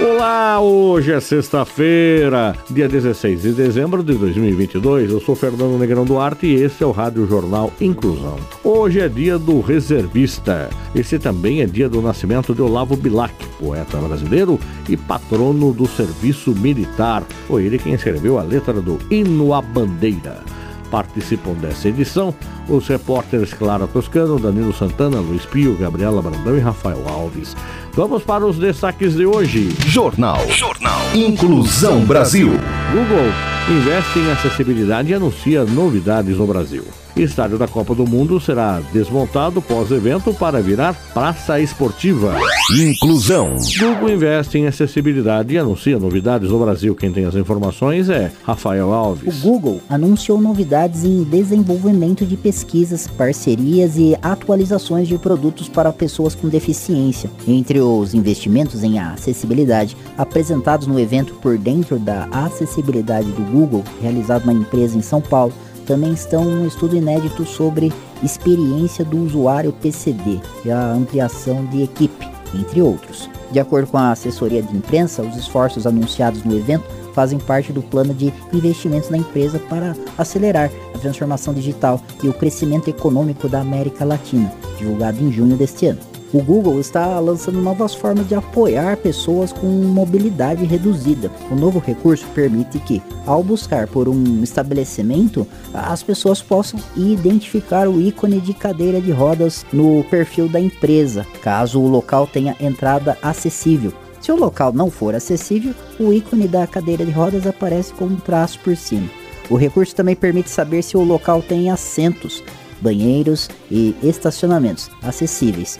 Olá, hoje é sexta-feira, dia 16 de dezembro de 2022. Eu sou Fernando Negrão Duarte e esse é o Rádio Jornal Inclusão. Hoje é dia do reservista. Esse também é dia do nascimento de Olavo Bilac, poeta brasileiro e patrono do serviço militar. Foi ele quem escreveu a letra do Hino à Bandeira. Participam dessa edição os repórteres Clara Toscano, Danilo Santana, Luiz Pio, Gabriela Brandão e Rafael Alves. Vamos para os destaques de hoje. Jornal. Jornal. Inclusão Brasil. Google investe em acessibilidade e anuncia novidades no Brasil. Estádio da Copa do Mundo será desmontado pós-evento para virar praça esportiva. Inclusão. Google investe em acessibilidade e anuncia novidades no Brasil. Quem tem as informações é Rafael Alves. O Google anunciou novidades em desenvolvimento de pesquisas, parcerias e atualizações de produtos para pessoas com deficiência. Entre os investimentos em acessibilidade apresentados no evento por dentro da acessibilidade do Google, realizado na empresa em São Paulo, também estão um estudo inédito sobre experiência do usuário PCD e a ampliação de equipe, entre outros. De acordo com a assessoria de imprensa, os esforços anunciados no evento fazem parte do plano de investimentos da empresa para acelerar a transformação digital e o crescimento econômico da América Latina, divulgado em junho deste ano. O Google está lançando novas formas de apoiar pessoas com mobilidade reduzida. O novo recurso permite que, ao buscar por um estabelecimento, as pessoas possam identificar o ícone de cadeira de rodas no perfil da empresa, caso o local tenha entrada acessível. Se o local não for acessível, o ícone da cadeira de rodas aparece com um traço por cima. O recurso também permite saber se o local tem assentos, banheiros e estacionamentos acessíveis.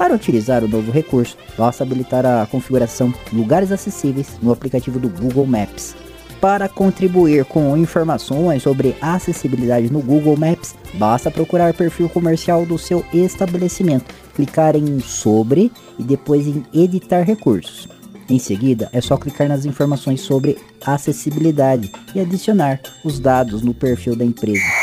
Para utilizar o novo recurso, basta habilitar a configuração Lugares Acessíveis no aplicativo do Google Maps. Para contribuir com informações sobre acessibilidade no Google Maps, basta procurar perfil comercial do seu estabelecimento, clicar em Sobre e depois em Editar recursos. Em seguida, é só clicar nas informações sobre acessibilidade e adicionar os dados no perfil da empresa.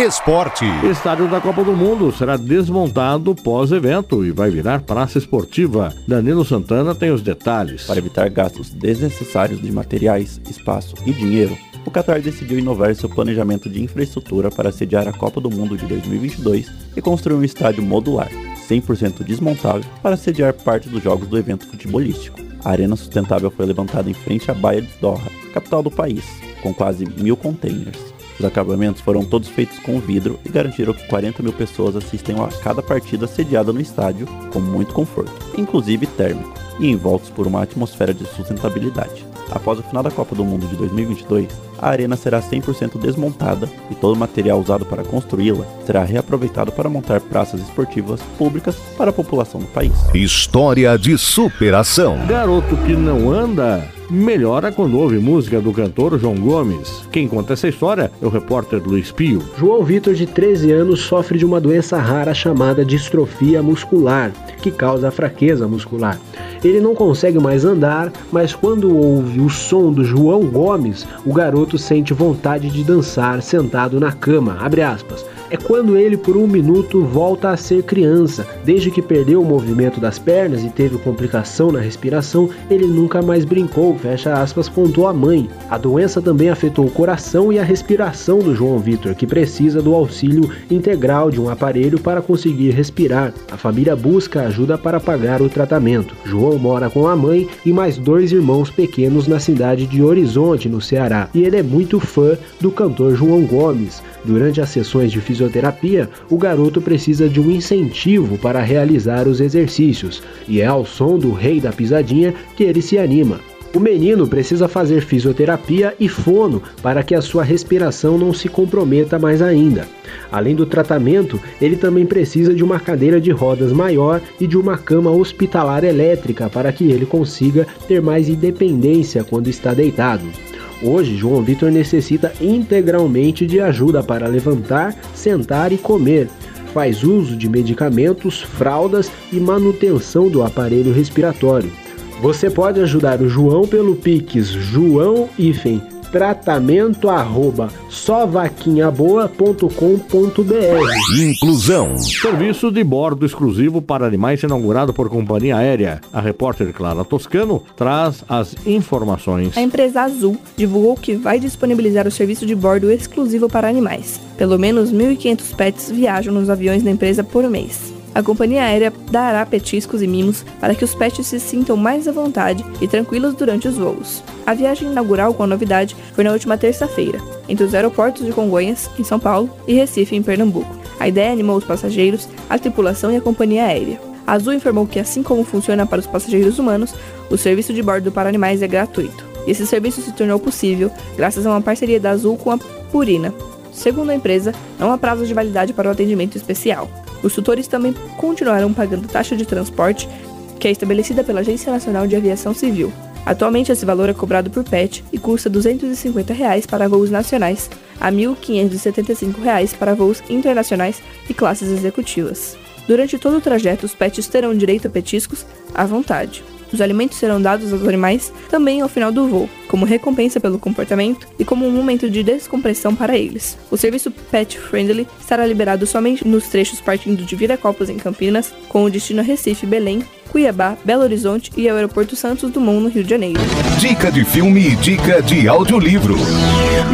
Esporte. Estádio da Copa do Mundo será desmontado pós-evento e vai virar praça esportiva. Danilo Santana tem os detalhes. Para evitar gastos desnecessários de materiais, espaço e dinheiro, o Qatar decidiu inovar seu planejamento de infraestrutura para sediar a Copa do Mundo de 2022 e construir um estádio modular, 100% desmontável, para sediar parte dos jogos do evento futebolístico. A arena sustentável foi levantada em frente à Baía de Doha, capital do país, com quase mil containers. Os acabamentos foram todos feitos com vidro e garantiram que 40 mil pessoas assistem a cada partida sediada no estádio com muito conforto, inclusive térmico, e envoltos por uma atmosfera de sustentabilidade. Após o final da Copa do Mundo de 2022, a arena será 100% desmontada e todo o material usado para construí-la será reaproveitado para montar praças esportivas públicas para a população do país. História de superação. Garoto que não anda melhora quando ouve música do cantor João Gomes. Quem conta essa história é o repórter Luiz Pio. João Vitor, de 13 anos, sofre de uma doença rara chamada distrofia muscular, que causa fraqueza muscular. Ele não consegue mais andar, mas quando ouve o som do João Gomes, o garoto sente vontade de dançar sentado na cama. Abre aspas é quando ele, por um minuto, volta a ser criança. Desde que perdeu o movimento das pernas e teve complicação na respiração, ele nunca mais brincou, fecha aspas, contou a mãe. A doença também afetou o coração e a respiração do João Vitor, que precisa do auxílio integral de um aparelho para conseguir respirar. A família busca ajuda para pagar o tratamento. João mora com a mãe e mais dois irmãos pequenos na cidade de Horizonte, no Ceará, e ele é muito fã do cantor João Gomes. Durante as sessões de fisioterapia, o garoto precisa de um incentivo para realizar os exercícios, e é ao som do Rei da Pisadinha que ele se anima. O menino precisa fazer fisioterapia e fono para que a sua respiração não se comprometa mais ainda. Além do tratamento, ele também precisa de uma cadeira de rodas maior e de uma cama hospitalar elétrica para que ele consiga ter mais independência quando está deitado. Hoje, João Vitor necessita integralmente de ajuda para levantar, sentar e comer. Faz uso de medicamentos, fraldas e manutenção do aparelho respiratório. Você pode ajudar o João pelo Pix João tratamento arroba sovaquinhaboa.com.br Inclusão. Serviço de bordo exclusivo para animais inaugurado por companhia aérea. A repórter Clara Toscano traz as informações. A empresa Azul divulgou que vai disponibilizar o serviço de bordo exclusivo para animais. Pelo menos 1.500 pets viajam nos aviões da empresa por mês. A companhia aérea dará petiscos e mimos para que os pets se sintam mais à vontade e tranquilos durante os voos. A viagem inaugural com a novidade foi na última terça-feira, entre os aeroportos de Congonhas, em São Paulo, e Recife, em Pernambuco. A ideia animou os passageiros, a tripulação e a companhia aérea. A Azul informou que, assim como funciona para os passageiros humanos, o serviço de bordo para animais é gratuito. Esse serviço se tornou possível graças a uma parceria da Azul com a Purina. Segundo a empresa, não há prazo de validade para o atendimento especial. Os tutores também continuarão pagando taxa de transporte, que é estabelecida pela Agência Nacional de Aviação Civil. Atualmente, esse valor é cobrado por PET e custa 250 reais para voos nacionais, a 1.575 reais para voos internacionais e classes executivas. Durante todo o trajeto, os pets terão direito a petiscos à vontade. Os alimentos serão dados aos animais também ao final do voo, como recompensa pelo comportamento e como um momento de descompressão para eles. O serviço Pet Friendly estará liberado somente nos trechos partindo de Viracopos em Campinas, com o destino Recife, Belém, Cuiabá, Belo Horizonte e Aeroporto Santos Dumont, no Rio de Janeiro. Dica de filme e dica de audiolivro.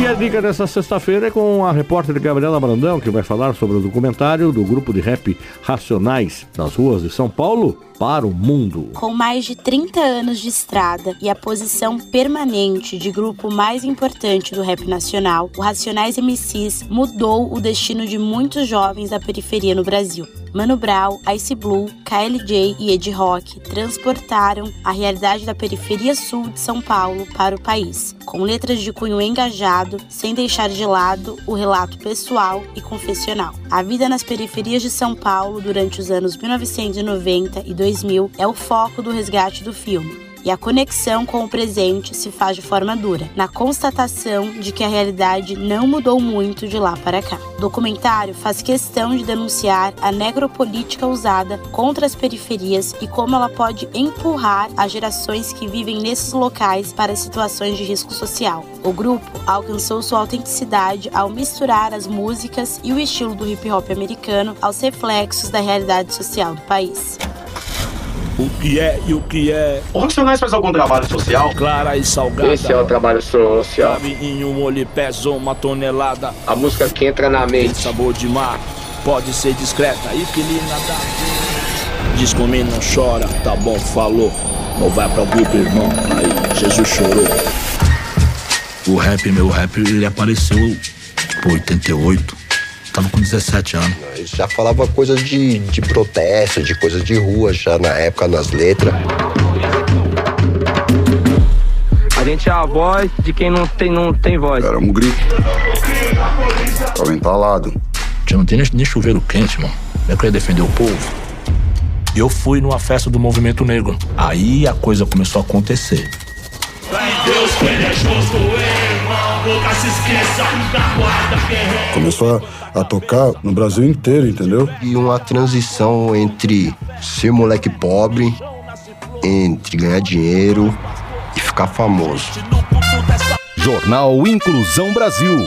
E a dica dessa sexta-feira é com a repórter Gabriela Brandão, que vai falar sobre o documentário do grupo de rap Racionais das ruas de São Paulo para o mundo. Com mais de 30 anos de estrada e a posição permanente de grupo mais importante do rap nacional, o Racionais MCs mudou o destino de muitos jovens da periferia no Brasil. Mano Brown, Ice Blue, KLJ e Ed Rock transportaram a realidade da periferia sul de São Paulo para o país, com letras de cunho engajado, sem deixar de lado o relato pessoal e confessional. A vida nas periferias de São Paulo durante os anos 1990 e 2000 é o foco do resgate do filme e a conexão com o presente se faz de forma dura, na constatação de que a realidade não mudou muito de lá para cá. O documentário faz questão de denunciar a necropolítica usada contra as periferias e como ela pode empurrar as gerações que vivem nesses locais para situações de risco social. O grupo alcançou sua autenticidade ao misturar as músicas e o estilo do hip hop americano aos reflexos da realidade social do país. O que é e o que é. O Racionais faz algum trabalho social? Clara e salgada. Esse é o trabalho social. Cabe em um olho pesa uma tonelada. A música que entra na mente. Sabor de mar, pode ser discreta e que lhe nada. Diz comigo não chora, tá bom, falou. Não vai pra grupo, irmão. Aí, Jesus chorou. O rap, meu rap, ele apareceu, tipo, 88. Tava com 17 anos. Já falava coisas de, de protesto, de coisas de rua, já na época, nas letras. A gente é a voz de quem não tem, não tem voz. Era um grito. Tava entalado. Já não tem nem, nem chuveiro quente, mano. Eu queria defender o povo. E eu fui numa festa do movimento negro. Aí a coisa começou a acontecer. Deus que ele é justo, irmão, Começou a, a, tocar no Brasil inteiro, entendeu? E uma transição entre ser moleque pobre, entre ganhar dinheiro e ficar famoso. Jornal Inclusão Brasil.